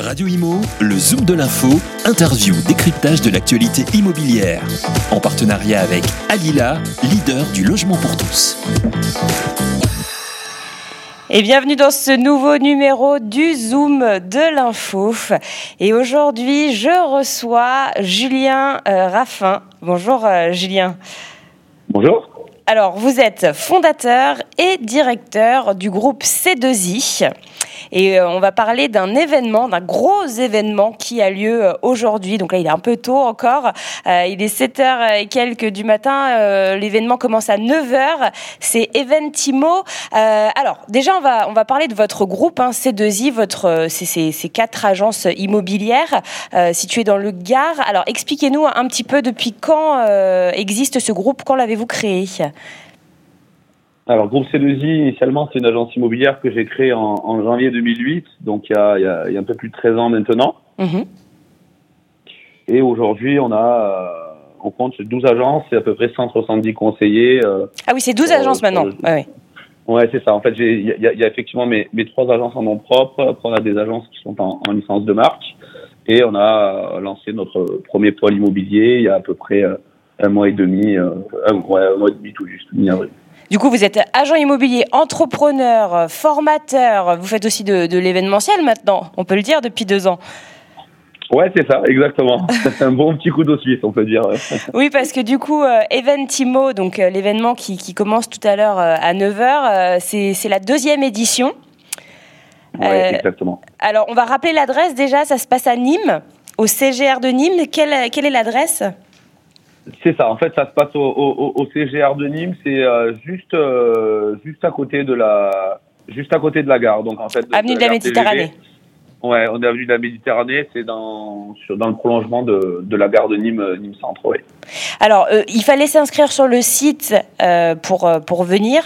Radio Imo, le Zoom de l'info, interview, décryptage de l'actualité immobilière. En partenariat avec Alila, leader du logement pour tous. Et bienvenue dans ce nouveau numéro du Zoom de l'info. Et aujourd'hui, je reçois Julien euh, Raffin. Bonjour euh, Julien. Bonjour. Alors, vous êtes fondateur et directeur du groupe C2I. Et euh, on va parler d'un événement, d'un gros événement qui a lieu euh, aujourd'hui. Donc là, il est un peu tôt encore. Euh, il est 7h et quelques du matin. L'événement commence à 9h. C'est Eventimo. alors, déjà, on va, on va parler de votre groupe, hein, C2I, votre, c'est quatre agences immobilières situées dans le Gard. Alors, expliquez-nous un petit peu depuis quand existe ce groupe, quand l'avez-vous créé? Alors, Groupe C2I, initialement, c'est une agence immobilière que j'ai créée en, janvier 2008, donc il y, a, il, y a, un peu plus de 13 ans maintenant. Mhm. Et aujourd'hui, on a, euh, on compte 12 agences et à peu près 170 conseillers. Euh, ah oui, c'est 12 agences maintenant. ouais, ouais. c'est ça. En fait, il y, y, a effectivement mes, mes, trois agences en nom propre. Après, on a des agences qui sont en, en, licence de marque. Et on a euh, lancé notre premier pôle immobilier il y a à peu près un mois et demi, un, ouais, un mois et demi tout juste, mi-avril. Du coup, vous êtes agent immobilier, entrepreneur, formateur. Vous faites aussi de, l'événementiel maintenant, on peut le dire, depuis deux ans. Ouais, c'est ça, exactement. C'est un bon petit coup d'eau suisse, on peut dire. oui, parce que du coup, euh, Eventimo, donc euh, l'événement qui, commence tout à l'heure euh, à 9h, c'est la deuxième édition. Oui, exactement. Alors, on va rappeler l'adresse déjà, ça se passe à Nîmes, au CGR de Nîmes. Quelle, quelle est l'adresse? C'est ça. En fait, ça se passe au, au, au CGR de Nîmes. C'est euh, juste, euh, juste à côté de la, juste à côté de la gare. Donc en fait, avenue de, la Méditerranée. Ouais, on est avenue de la Méditerranée, c'est dans, dans le prolongement de, de la gare de Nîmes, euh, Nîmes Centre. Ouais. Alors, il fallait s'inscrire sur le site pour, pour venir.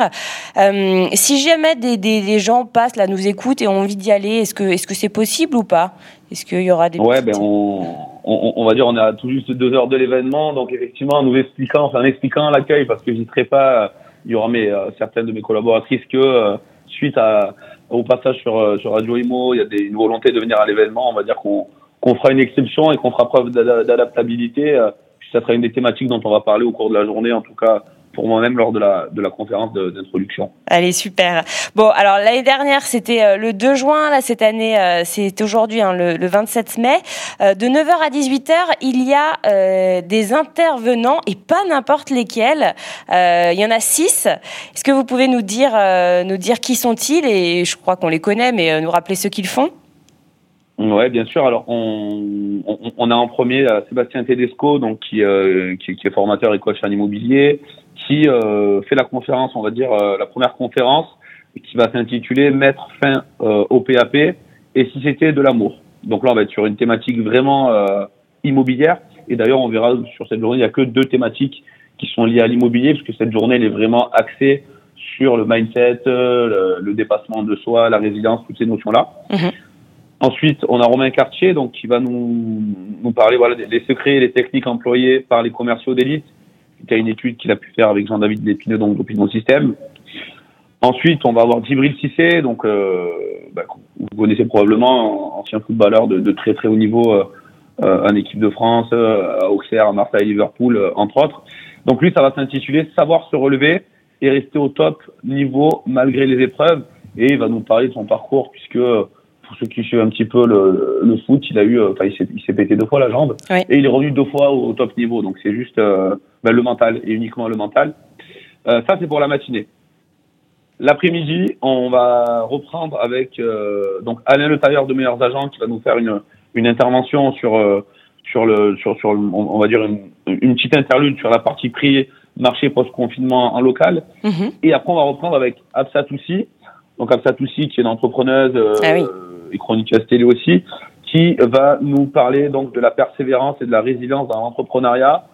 si jamais des, des, des, gens passent, là, nous écoutent et ont envie d'y aller, est-ce que est-ce que c'est possible ou pas? Est-ce qu'il y aura des Ouais, ben on on, va dire, on à tout juste deux heures de l'événement, donc effectivement, en nous expliquant, enfin, en expliquant l'accueil, parce que j'hésiterai pas, il y aura mes, euh, certaines de mes collaboratrices que, euh, suite à, au passage sur, euh, sur Radio Imo, il y a des, une volonté de venir à l'événement, on va dire qu'on qu'on fera une exception et qu'on fera preuve d'adaptabilité. puis ça sera une des thématiques dont on va parler au cours de la journée, en tout cas pour moi-même lors de la, de la conférence d'introduction. Allez, super. Bon, alors l'année dernière, c'était euh, le 2 juin. Là, cette année, euh, c'est aujourd'hui, hein, le, le, 27 mai. Euh, de 9h à 18h, il y a des intervenants et pas n'importe lesquels. il y en a six. Est-ce que vous pouvez nous dire, nous dire qui sont-ils? Et je crois qu'on les connaît, mais nous rappeler ce qu'ils font Ouais, bien sûr. Alors, on, on, on a en premier Sébastien Tedesco, donc qui, qui, qui, est formateur et coach en immobilier qui euh, fait la conférence, on va dire euh, la première conférence, qui va s'intituler Mettre fin euh, au PAP et si c'était de l'amour. Donc là, on va être sur une thématique vraiment immobilière. Et d'ailleurs, on verra sur cette journée, il n'y a que deux thématiques qui sont liées à l'immobilier, parce que cette journée, elle est vraiment axée sur le mindset, le, dépassement de soi, la résilience, toutes ces notions-là. Mhm. Ensuite, on a Romain Cartier, donc qui va nous, nous parler voilà, des, secrets et les techniques employées par les commerciaux d'élite y a une étude qu'il a pu faire avec Jean-David Lépineux, donc d'Opinion Système. Ensuite, on va avoir Djibril Cissé, donc euh, bah, vous connaissez probablement, ancien footballeur de, très très haut niveau euh, euh en équipe de France, euh, à Auxerre, à Marseille, Liverpool, entre autres. Donc lui, ça va s'intituler Savoir se relever et rester au top niveau malgré les épreuves. Et il va nous parler de son parcours, puisque pour ceux qui suivent un petit peu le, le foot, il a eu, enfin, il s'est pété deux fois la jambe et il est revenu deux fois au, top niveau. Donc c'est juste ben, le mental et uniquement le mental. Euh, ça, c'est pour la matinée. L'après-midi, on va reprendre avec euh, donc Alain Le Tailleur de Meilleurs Agents qui va nous faire une, une intervention sur euh, sur le sur sur on va dire une, une, petite interlude sur la partie prix marché post confinement en local. Mhm. Et après, on va reprendre avec Absa Toussi. Donc Absa Toussi qui est une entrepreneuse ah et chroniqueuse télé aussi, qui va nous parler donc de la persévérance et de la résilience dans l'entrepreneuriat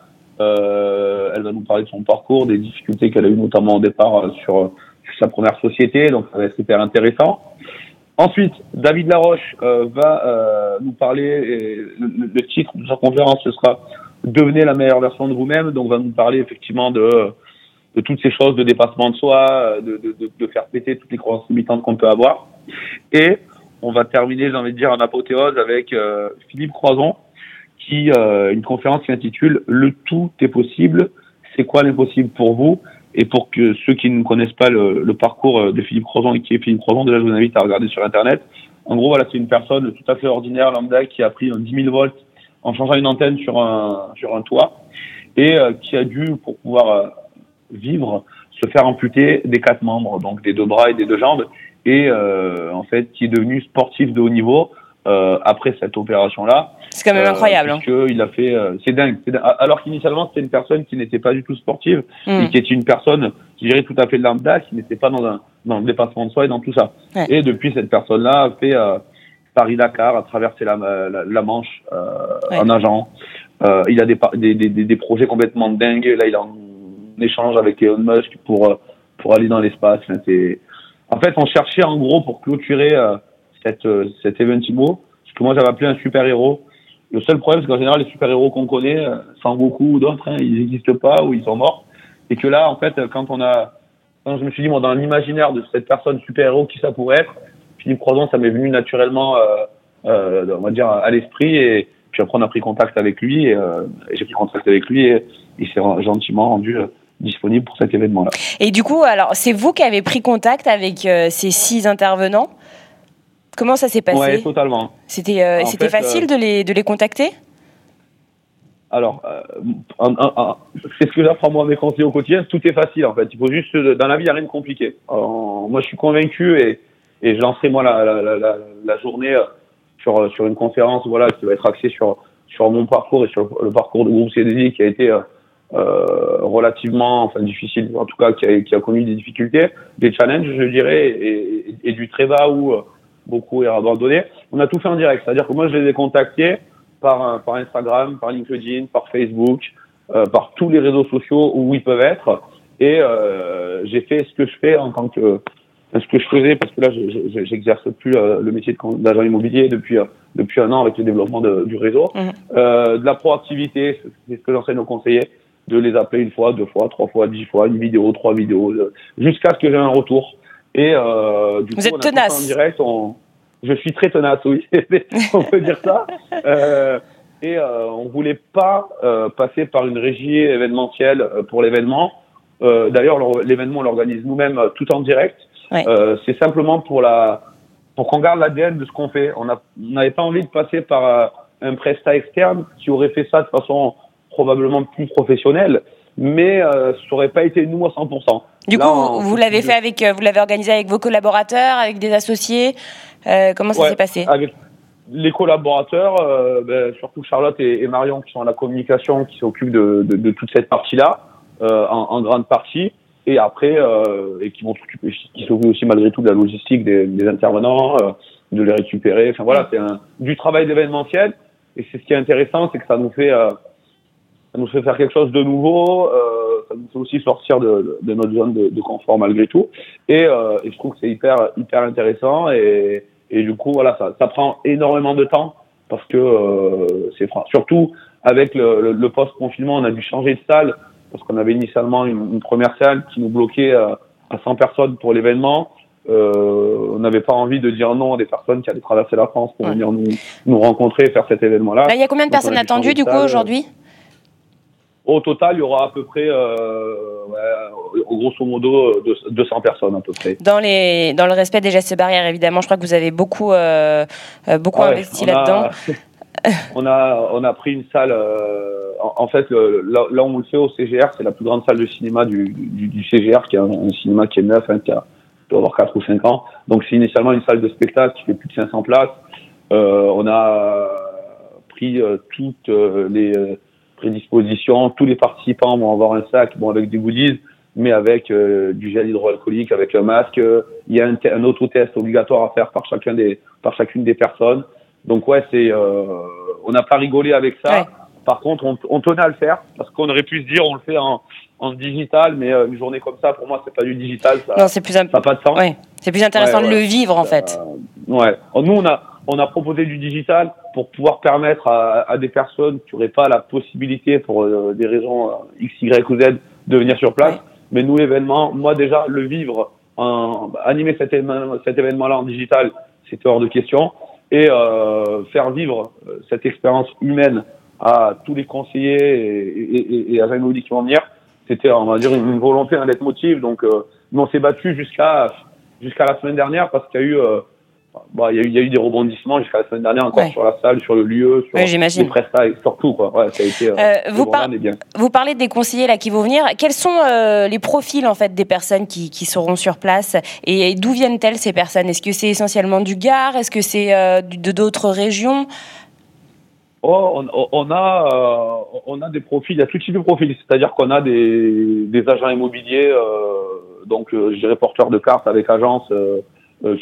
euh, elle va nous parler de son parcours, des difficultés qu'elle a eues notamment au départ euh, sur, sa première société, donc ça va être hyper intéressant. Ensuite, David Laroche euh, va nous parler, le, titre de sa conférence, ce sera Devenez la meilleure version de vous-même, donc va nous parler effectivement de, toutes ces choses de dépassement de soi, de, de, de faire péter toutes les croyances limitantes qu'on peut avoir. Et on va terminer, j'ai envie de dire, en apothéose avec Philippe Croison, qui une conférence qui s'intitule Le tout est possible. C'est quoi l'impossible pour vous? Et pour que ceux qui ne connaissent pas le, le parcours de Philippe Croison et qui est Philippe Croison, déjà je vous invite à regarder sur internet. En gros, voilà, c'est une personne tout à fait ordinaire, lambda, qui a pris un 10 000 volts en changeant une antenne sur un sur un toit et qui a dû, pour pouvoir vivre, se faire amputer des quatre membres, donc des deux bras et des deux jambes, et euh, en fait qui est devenu sportif de haut niveau euh, après cette opération-là. C'est quand même euh, incroyable. Parce que il a fait, euh, c'est dingue, dingue, Alors qu'initialement c'était une personne qui n'était pas du tout sportive Mm. et qui était une personne, je dirais tout à fait lambda, qui n'était pas dans un dans le dépassement de soi et dans tout ça. Ouais. Et depuis cette personne-là a fait euh, Paris-Dakar, a traversé la, la, la Manche euh, Ouais. en nageant. Euh, il a des, des, des, des projets complètement dingues. Là, il est en échange avec Elon Musk pour pour aller dans l'espace. C'est- En fait, on cherchait en gros pour clôturer euh, cette, euh, cet événement, ce que moi j'avais appelé un super-héros. Le seul problème, c'est qu'en général, les super-héros qu'on connaît, euh, sans beaucoup d'autres, hein, ils n'existent pas ou ils sont morts. Et que là, en fait, quand on a, quand je me suis dit, moi, dans l'imaginaire de cette personne super-héros, qui ça pourrait être, Philippe Croison, ça m'est venu naturellement, euh, euh, on va dire, à l'esprit. Et puis après, on a pris contact avec lui. Et, euh, et j'ai pris contact avec lui et il s'est gentiment rendu euh, disponible pour cet événement-là. Et du coup, alors, c'est vous qui avez pris contact avec euh, ces six intervenants? Comment ça s'est passé? Totalement. C'était euh, c'était facile euh, de, les, de les contacter? Alors, euh, c'est ce que j'apprends moi à mes conseillers au quotidien. Tout est facile en fait. Il faut juste dans la vie, il n'y a rien de compliqué. Moi, je suis convaincu et, et je lancerai moi la, la, la, journée sur sur une conférence voilà qui va être axée sur sur mon parcours et sur le parcours du groupe CDI qui a été relativement enfin difficile en tout cas qui a, qui a connu des difficultés, des challenges je dirais et, et, et du très bas où euh, beaucoup est abandonné. On a tout fait en direct, c'est-à-dire que moi je les ai contactés par, euh, par Instagram, par LinkedIn, par Facebook, euh, par tous les réseaux sociaux où ils peuvent être. Et euh, j'ai fait ce que je fais en tant que ce que je faisais parce que là je- je- j'exerce plus euh, le métier d'agent immobilier depuis euh, depuis un an avec le développement de- du réseau. Euh, de la proactivité, c'est ce que j'enseigne aux conseillers, de les appeler une fois, deux fois, trois fois, dix fois, une vidéo, trois vidéos, euh, jusqu'à ce que j'ai un retour. Et euh, du Vous coup, êtes on a tenace. En direct, on... je suis très tenace, oui, on peut dire ça. Euh, et euh, on voulait pas passer par une régie événementielle pour l'événement. D'ailleurs, l'événement, on l'organise nous-mêmes tout en direct. Ouais. C'est simplement pour la pour qu'on garde l'ADN de ce qu'on fait. On n'avait pas envie de passer par un prestat externe qui aurait fait ça de façon probablement plus professionnelle, mais euh, ça aurait pas été nous à 100%. Du Là, coup, on- vous l'avez fait avec, euh, vous l'avez organisé avec vos collaborateurs, avec des associés. Euh, comment ça Ouais, s'est passé? Avec les collaborateurs, euh, ben, surtout Charlotte et, et Marion qui sont à la communication, qui s'occupent de, de, de toute cette partie-là, euh, en, en grande partie, et après, euh, et qui vont s'occuper, qui s'occupent aussi malgré tout de la logistique des, des intervenants, euh, de les récupérer. Enfin voilà, c'est un, du travail d'événementiel, et c'est ce qui est intéressant, c'est que ça nous fait, euh, ça nous fait faire quelque chose de nouveau, euh, ça nous fait aussi sortir de, de notre zone de, de confort malgré tout, et, euh, et je trouve que c'est hyper, hyper intéressant et et du coup, voilà, ça, ça prend énormément de temps parce que euh, c'est surtout avec le, le, le post-confinement, on a dû changer de salle parce qu'on avait initialement une, une première salle qui nous bloquait euh, à 100 personnes pour l'événement. Euh, on n'avait pas envie de dire non à des personnes qui allaient traverser la France pour Ouais. venir nous, nous rencontrer et faire cet événement-là. Là, il y a combien de Donc, personnes attendues du coup aujourd'hui? Au total, il y aura à peu près, euh, ouais, grosso modo, deux- 200 personnes à peu près. dans les dans le respect des gestes barrières évidemment. Je crois que vous avez beaucoup euh, euh, beaucoup Ah ouais, investi là-dedans. on a on a pris une salle. euh, en, en fait, le, là, là où on le fait au CGR, c'est la plus grande salle de cinéma du, du, du CGR, qui est un, un cinéma qui est neuf, hein, qui a doit avoir 4 ou 5 ans. Donc c'est initialement une salle de spectacle qui fait plus de 500 places. On a pris toutes les prédispositions. Tous les participants vont avoir un sac, bon avec des goodies, mais avec euh, du gel hydroalcoolique, avec un masque. Il y a un, te- un autotest obligatoire à faire par chacun des par chacune des personnes. Donc ouais, c'est euh, on n'a pas rigolé avec ça. Ouais. Par contre, on, on tenait à le faire parce qu'on aurait pu se dire on le fait en, en digital, mais euh, une journée comme ça, pour moi, c'est pas du digital, ça Non, c'est plus imp- ça pas de sens. ouais. c'est plus intéressant Ouais, de le vivre en fait. Euh, ouais. Nous, on a, on a proposé du digital pour pouvoir permettre à, à des personnes qui n'auraient pas la possibilité, pour euh, des raisons euh, X, Y ou Z, de venir sur place. Mais nous, l'événement, moi déjà, le vivre, en, animer cet, cet événement-là en digital, c'était hors de question. Et faire vivre cette expérience humaine à tous les conseillers et, et, et à Jean qui vont venir, c'était, on va dire, une, volonté, un leitmotiv. Donc, nous, on s'est battu jusqu'à jusqu'à la semaine dernière parce qu'il y a eu Bon, il, y a eu, il y a eu des rebondissements jusqu'à la semaine dernière encore sur la salle, sur le lieu, sur les prestats, sur tout. Quoi. Ouais, ça a été, euh, euh vous, par bien. vous parlez des conseillers là qui vont venir. Quels sont euh, les profils en fait des personnes qui, qui seront sur place? Et d'où viennent-elles ces personnes? Est-ce que c'est essentiellement du Gard? Est-ce que c'est euh, de d'autres régions? Oh, on, on, a euh, on a des profils, il y a tout type de profils, c'est-à-dire qu'on a des, des agents immobiliers, euh, donc je dirais porteurs de cartes avec agence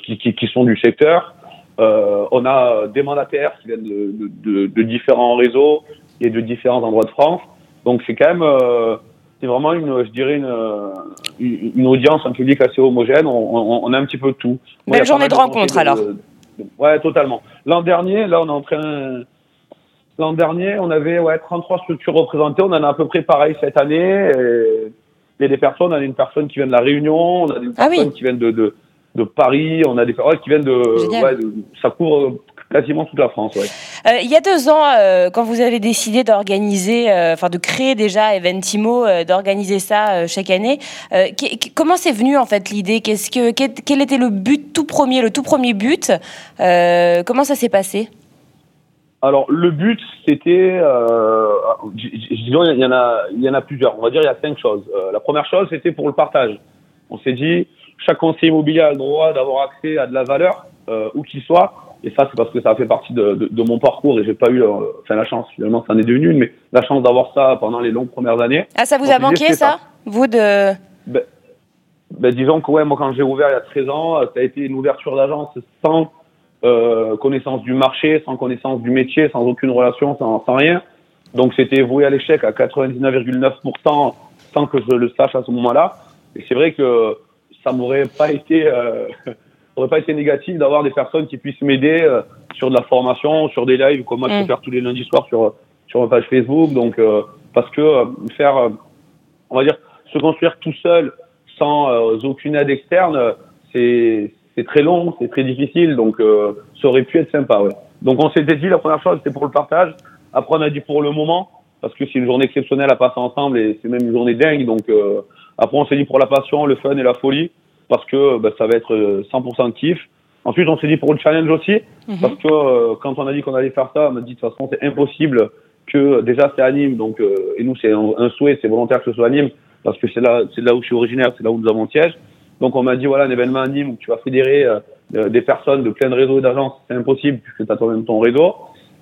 qui, qui, qui, sont du secteur. Euh, on a des mandataires qui viennent de, de, de, différents réseaux et de différents endroits de France. Donc c'est quand même, euh, c'est vraiment une, je dirais une, une, audience, un public assez homogène. On, on, on a un petit peu de tout. Belle journée de rencontre alors. ouais, totalement. L'an dernier, là, on est en train. L'an dernier, on avait ouais 33 structures représentées. On en a à peu près pareil cette année. Et il y a des personnes, on a une personne qui vient de la Réunion, on a des ah personnes qui viennent de, de Paris, on a des ouais, qui viennent de, ouais, ça couvre quasiment toute la France. Ouais. Euh, il y a deux ans, euh, quand vous avez décidé d'organiser, euh, enfin de créer déjà Eventimo, euh, d'organiser ça chaque année, comment c'est venu en fait l'idée? Qu'est-ce que quel, était le but tout premier, le tout premier but? Comment ça s'est passé? Alors le but c'était, disons il y en a, il y en a plusieurs. On va dire il y a cinq choses. la première chose c'était pour le partage. On s'est dit chaque conseiller immobilier a le droit d'avoir accès à de la valeur, euh, où qu'il soit. Et ça, c'est parce que ça a fait partie de, de, de mon parcours et j'ai pas eu, euh, enfin la chance, finalement, ça en est devenu une, mais la chance d'avoir ça pendant les longues premières années. Ah, ça vous a manqué, ça, Vous de... Ben, ben, disons que ouais, moi, quand j'ai ouvert il y a 13 ans, ça a été une ouverture d'agence sans euh, connaissance du marché, sans connaissance du métier, sans aucune relation, sans, sans rien. Donc, c'était voué à l'échec à 99,9% sans que je le sache à ce moment-là. Et c'est vrai que ça m'aurait pas été euh, aurait pas été négatif d'avoir des personnes qui puissent m'aider euh, sur de la formation, sur des lives comme moi je peux mm. faire tous les lundis soirs sur sur ma page Facebook. Donc euh, parce que euh, faire on va dire se construire tout seul sans aucune aide externe, c'est c'est très long, c'est très difficile. Donc ça aurait pu être sympa. Ouais. Donc on s'était dit la première chose c'était pour le partage. Après on a dit pour le moment parce que c'est une journée exceptionnelle à passer ensemble et c'est même une journée dingue. Donc après, on s'est dit pour la passion, le fun et la folie, parce que bah, ça va être 100% euh, kiff. Ensuite, on s'est dit pour le challenge aussi, mhm. parce que euh, quand on a dit qu'on allait faire ça, on m'a dit de toute façon, c'est impossible que déjà c'est anime, donc euh, et nous c'est un, souhait, c'est volontaire que ce soit anime, parce que c'est là, c'est là où je suis originaire, c'est là où nous avons siège. Donc on m'a dit voilà un événement anime où tu vas fédérer des personnes de plein de réseaux et d'agences, c'est impossible puisque tu as toi-même ton réseau.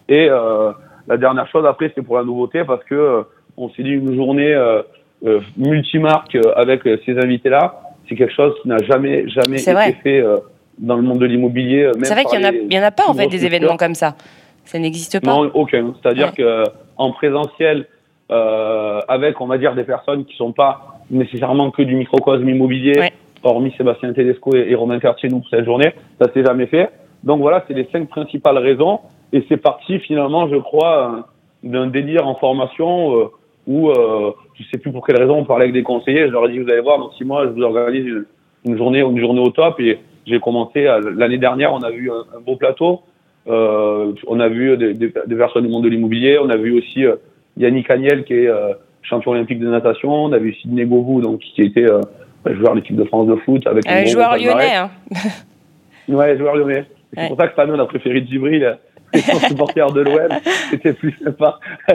Et la dernière chose après, c'est pour la nouveauté parce que on s'est dit une journée euh, multimarque euh, avec euh, ces invités-là, c'est quelque chose qui n'a jamais, jamais été fait dans le monde de l'immobilier. C'est vrai qu'il n'y en, a pas en fait des événements comme ça. Ça n'existe pas. Non, aucun. C'est-à-dire que en présentiel, euh, avec on va dire des personnes qui sont pas nécessairement que du microcosme immobilier, hormis Sébastien Tedesco et, Romain Cartier nous pour cette journée, ça s'est jamais fait. Donc voilà, c'est les cinq principales raisons. Et c'est parti finalement, je crois, d'un délire en formation. Euh, où euh, je sais plus pour quelle raison on parlait avec des conseillers. Je leur ai dit vous allez voir dans six mois je vous organise une, journée une journée au top et j'ai commencé l'année dernière on a vu un, beau plateau. Euh, on a vu des, des, des, personnes du monde de l'immobilier. On a vu aussi euh, Yannick Agnel qui est euh, champion olympique de natation. On a vu Sidney Govou donc qui était euh, joueur de l'équipe de France de foot avec un joueur lyonnais. Hein. ouais, joueur lyonnais. C'est pour ça que Fabien a préféré Djibril étant supporter de l'OM, c'était plus sympa.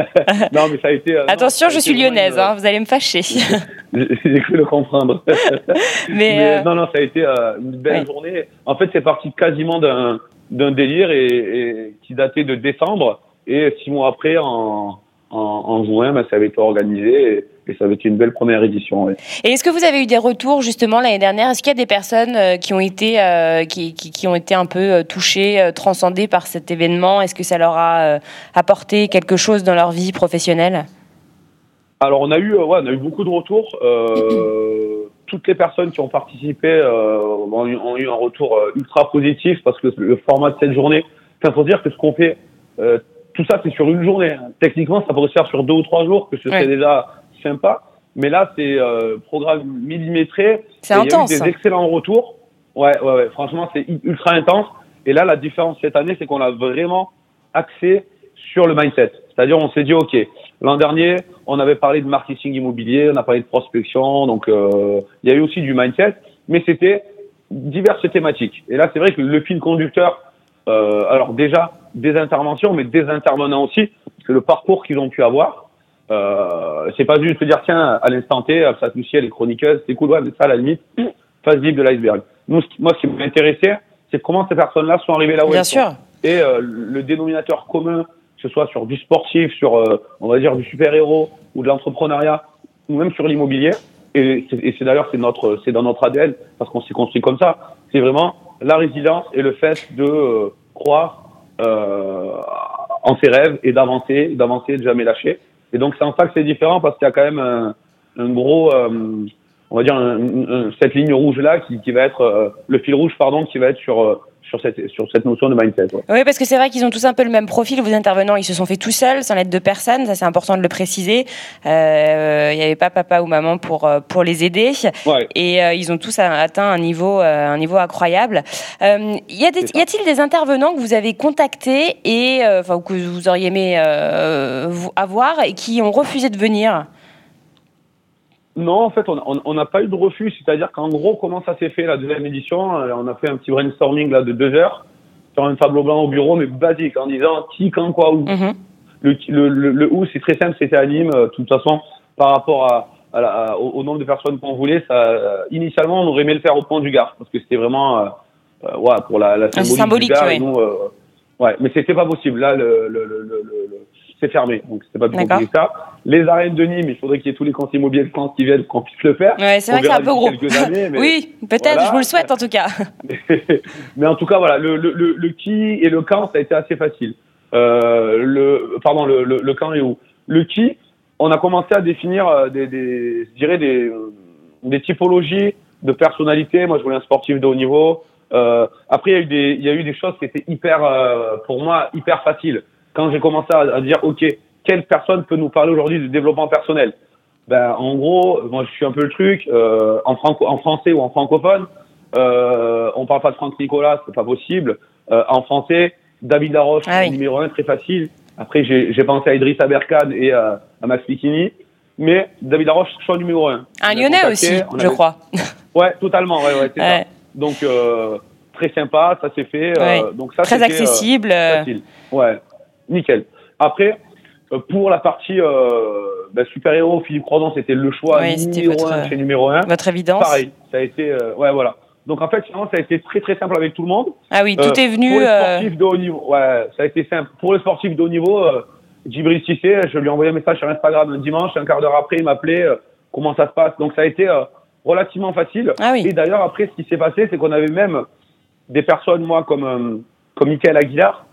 non, mais ça a été. Euh, Attention, je suis lyonnaise, hein, vous allez me fâcher. J'ai cru le comprendre. mais, euh, non, non, ça a été euh, une belle journée. En fait, c'est parti quasiment d'un d'un délire et, et, qui datait de décembre. Et six mois après, en, en, en juin, ben, ça avait été organisé. Et, et ça avait été une belle première édition. Et est-ce que vous avez eu des retours justement l'année dernière? Est-ce qu'il y a des personnes euh, qui ont été, euh, qui, qui, qui, ont été un peu euh, touchées, transcendées par cet événement? Est-ce que ça leur a apporté quelque chose dans leur vie professionnelle? Alors on a eu, ouais, on a eu beaucoup de retours. toutes les personnes qui ont participé ont, eu, un retour ultra positif parce que le format de cette journée, il faut dire que ce qu'on fait, tout ça c'est sur une journée. Techniquement, ça pourrait se faire sur deux ou trois jours, que ce serait déjà sympa. Mais là, c'est euh, programme millimétré. C'est intense. Il y a eu des excellents retours. Ouais, ouais, ouais. Franchement, c'est ultra intense. Et là, la différence cette année, c'est qu'on a vraiment axé sur le mindset. C'est-à-dire, on s'est dit, OK, l'an dernier, on avait parlé de marketing immobilier, on a parlé de prospection, donc euh, il y a eu aussi du mindset, mais c'était diverses thématiques. Et là, c'est vrai que le fil conducteur, euh, alors déjà des interventions, mais des intervenants aussi, c'est le parcours qu'ils ont pu avoir. Euh, c'est pas juste de dire tiens à l'instant T, ça touchait les chroniqueuses, c'est cool, ouais, mais ça à la limite, phase libre de l'iceberg. Nous, moi, ce qui m'intéressait, c'est comment ces personnes-là sont arrivées là où Bien elles sûr. sont. Et euh, le dénominateur commun, que ce soit sur du sportif, sur euh, on va dire du super-héros ou de l'entrepreneuriat, ou même sur l'immobilier, et c'est d'ailleurs c'est notre c'est dans notre ADN parce qu'on s'est construit comme ça. C'est vraiment la résilience et le fait de euh, croire en ses rêves et d'avancer, d'avancer, de jamais lâcher. Et donc c'est en ça que c'est différent parce qu'il y a quand même un, un gros, euh, on va dire un- un- cette ligne rouge là qui, qui va être euh, le fil rouge pardon qui va être sur euh, sur cette sur cette notion de mindset. ouais. Oui, parce que c'est vrai qu'ils ont tous un peu le même profil. Vos intervenants, ils se sont fait tout seuls, sans l'aide de personne. Ça, c'est important de le préciser. Euh, Il n'y avait pas papa ou maman pour euh, pour les aider. Ouais. Et euh, ils ont tous a- atteint un niveau euh, un niveau incroyable. Euh, y a-t-il des intervenants que vous avez contactés et euh, enfin que vous auriez aimé euh, avoir et qui ont refusé de venir? Non, en fait, on n'a pas eu de refus. C'est-à-dire qu'en gros, comment ça s'est fait la deuxième édition euh, On a fait un petit brainstorming là de deux heures sur un tableau blanc au bureau, mais basique, en disant qui, quand, quoi, où. Mhm. Le, le, le, le où, c'est très simple, c'était à Nîmes. Euh, De toute façon, par rapport à, à la- au, au nombre de personnes qu'on voulait, ça, euh, initialement, on aurait aimé le faire au Pont du Gard, parce que c'était vraiment, euh, ouais, pour la, la Ah, c'est symbolique, du symbolique, Gard. ouais. nous, euh, ouais, mais c'était pas possible. Là, le, le- le- c'est fermé, donc c'était pas plus compliqué que ça. Les arènes de Nîmes, il faudrait qu'il y ait tous les conseillers immobiliers de France qui viennent qu'on puisse le faire. Ouais, c'est vrai que c'est un peu gros. années, oui, peut-être. Voilà. Je vous le souhaite en tout cas. mais en tout cas, voilà, le, le, le, le qui et le quand, ça a été assez facile. Euh, le, pardon, le, le, quand et où. Le qui, on a commencé à définir euh, des, des, je dirais des, euh, des typologies de personnalité. Moi, je voulais un sportif de haut niveau. Euh, après, il y a eu des, il y a eu des choses qui étaient hyper, euh, pour moi, hyper faciles. Quand j'ai commencé à, à dire, ok, quelle personne peut nous parler aujourd'hui de développement personnel? Ben, en gros, moi, je suis un peu le truc. Euh, en, franco, en français ou en francophone, euh, on parle pas de Franck Nicolas, c'est pas possible. Euh, en français, David Laroche, Ah oui. numéro un, très facile. Après, j'ai pensé à Idriss Aberkan et à, à Max Pichini. Mais David Laroche, choix numéro un. Un Lyonnais aussi, je crois. Ouais, totalement, ouais, ouais, c'est Ouais. ça. Donc, euh, très sympa, ça s'est fait. euh, Ouais. donc ça, Très euh, accessible. euh, facile. Ouais, nickel. Après, euh, pour la partie euh, ben, super-héros, Philippe Croison, c'était le choix Ouais, numéro votre- un chez numéro un. votre évidence. Pareil, ça a été, euh, ouais, voilà. Donc en fait, finalement, ça a été très très simple avec tout le monde. Ah oui, tout Euh, est venu. Pour les sportifs de haut niveau, ouais, ça a été simple. Pour les sportifs de haut niveau, Djibril Cissé, je lui ai envoyé un message sur Instagram un dimanche, un quart d'heure après, il m'appelait, comment ça se passe. Donc ça a été relativement facile. Ah oui. Et d'ailleurs, après, ce qui s'est passé, c'est qu'on avait même des personnes, moi, comme, comme Michael Aguilar,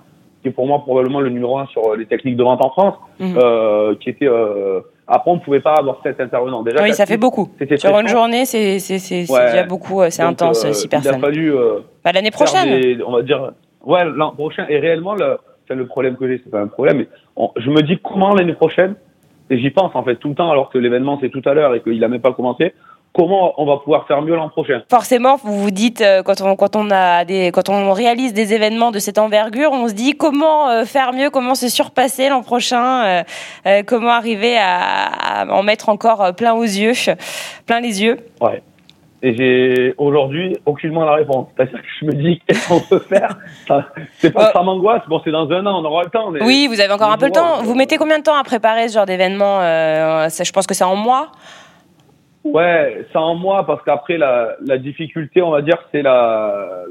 qui est pour moi probablement le numéro un sur euh, les techniques de vente en France, Mhm. euh, qui était... Euh, après, on ne pouvait pas avoir sept intervenants. Déjà, Oui, ça fait beaucoup. Sur une journée, c'est c'est- c'est- c'est Ouais. déjà beaucoup. euh, C'est intense, euh, six Il a personnes. fallu... euh, Bah, L'année prochaine. des- on va dire, ouais, l'an prochain. Et réellement, le, c'est le problème que j'ai, c'est pas un problème, mais on- je me dis comment l'année prochaine, et j'y pense en fait tout le temps, alors que l'événement c'est tout à l'heure et qu'il a même pas commencé, comment on va pouvoir faire mieux l'an prochain. Forcément, vous vous dites euh, quand on quand on a des quand on réalise des événements de cette envergure, on se dit comment euh, faire mieux, comment se surpasser l'an prochain, euh, comment arriver à, à en mettre encore plein aux yeux, plein les yeux. Ouais. Et j'ai aujourd'hui aucunement la réponse. C'est-à-dire que je me dis qu'est-ce qu'on peut faire? C'est pas ça m'angoisse. Bon, c'est dans un an, on aura le temps. Mais Oui, vous avez encore un peu le temps. Vous mettez combien de temps à préparer ce genre d'événement euh, Je pense que c'est en mois. Ouais, ça en moi parce qu'après la, la difficulté, on va dire, c'est la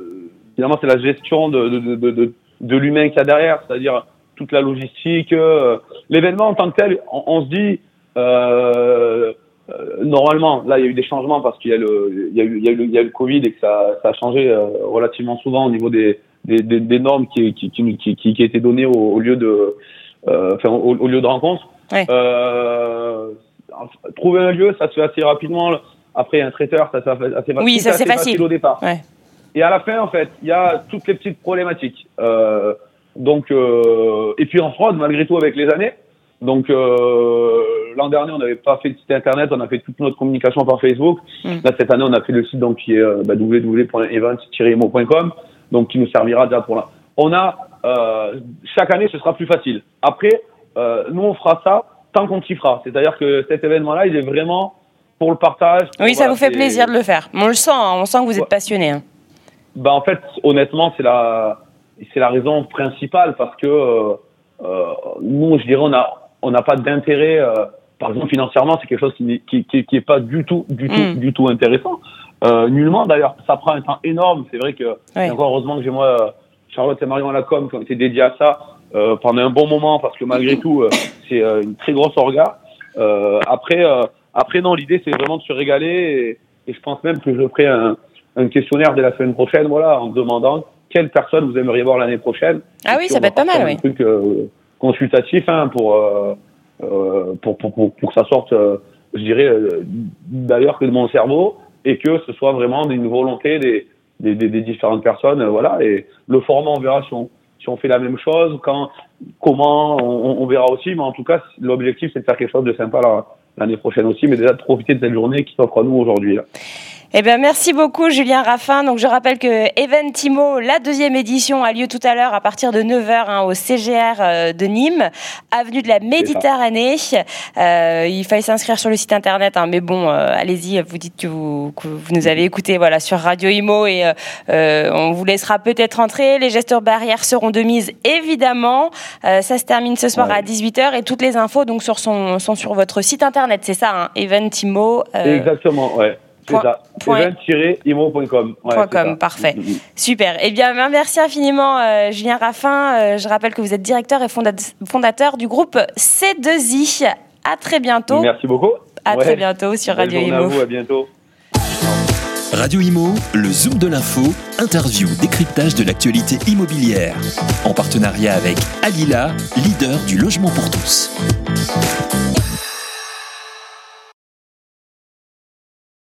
finalement c'est la gestion de de de de, de l'humain qu'il y a derrière, c'est-à-dire toute la logistique, euh, l'événement en tant que tel. On, on se dit euh, euh, normalement, là il y a eu des changements parce qu'il y a le il y y y a eu le Covid et que ça ça a changé euh, relativement souvent au niveau des des, des, des normes qui qui qui qui, qui, étaient données au, au lieu de euh, enfin au, au lieu de rencontre. Ouais. Trouver un lieu, ça se fait assez rapidement. Après, un traiteur, ça se fait assez facile. Oui, ça, assez c'est facile. au départ. Ouais. Et à la fin, en fait, il y a toutes les petites problématiques. Euh, donc, euh, et puis en fraude, malgré tout, avec les années. Donc, euh, l'an dernier, on n'avait pas fait de site internet, on a fait toute notre communication par Facebook. Mm. Là, cette année, on a fait le site donc qui est bah, www.event-emo.com. donc qui nous servira déjà pour là. On a chaque année, ce sera plus facile. Après, nous, on fera ça tant qu'on kiffera. C'est-à-dire que cet événement-là, il est vraiment pour le partage. oui, ça vous fait plaisir de le faire. On le sent, hein, on sent que vous êtes passionné. Hein. Bah, en fait, honnêtement, c'est la, c'est la raison principale parce que euh, euh nous, je dirais, on a, on n'a pas d'intérêt. Euh, par exemple, financièrement, c'est quelque chose qui n'est qui, qui, qui, est pas du tout, du tout, mm. du tout intéressant. Nullement, d'ailleurs, ça prend un temps énorme. C'est vrai que, encore heureusement que j'ai moi, Charlotte et Marion Lacombe qui ont été dédiés à ça pendant un bon moment parce que malgré tout, euh, c'est euh, une très grosse orga. après, après non, l'idée c'est vraiment de se régaler et, et, je pense même que je ferai un, un questionnaire dès la semaine prochaine, voilà, en demandant quelle personne vous aimeriez voir l'année prochaine. Ah oui, ça va être pas mal, oui. Un truc consultatif hein, pour, pour, pour, pour, pour, que ça sorte, je dirais, d'ailleurs que de mon cerveau et que ce soit vraiment une volonté des des, des, des, différentes personnes, euh, voilà. Et le format, on verra si on, si on fait la même chose, quand, comment, on, on verra aussi. Mais en tout cas, l'objectif, c'est de faire quelque chose de sympa l'année prochaine aussi, mais déjà de profiter de cette journée qui s'offre à nous aujourd'hui. Eh bien, merci beaucoup, Julien Raffin. Donc, je rappelle que Eventimo, la deuxième édition, a lieu tout à l'heure à partir de 9h hein, au CGR euh, de Nîmes, avenue de la Méditerranée. Euh, il fallait s'inscrire sur le site internet, hein, mais bon, euh, allez-y, vous dites que vous, que vous, nous avez écouté voilà, sur Radio Imo et euh, on vous laissera peut-être entrer. Les gesteurs barrières seront de mise, évidemment. ça se termine ce soir à 18h et toutes les infos donc, sur son, sont sur votre site internet, c'est ça, hein, Eventimo. Exactement, ouais. C'est ça. Event-imo.com. parfait. Mm, mm, mm. Super. Eh bien, merci infiniment, euh, Julien Raffin. Euh, je rappelle que vous êtes directeur et fondateur du groupe C2I. À très bientôt. Merci beaucoup. À très bientôt sur Radio Imo. À vous, à bientôt. Radio Imo, le Zoom de l'info, interview, décryptage de l'actualité immobilière. En partenariat avec Alila, leader du logement pour tous.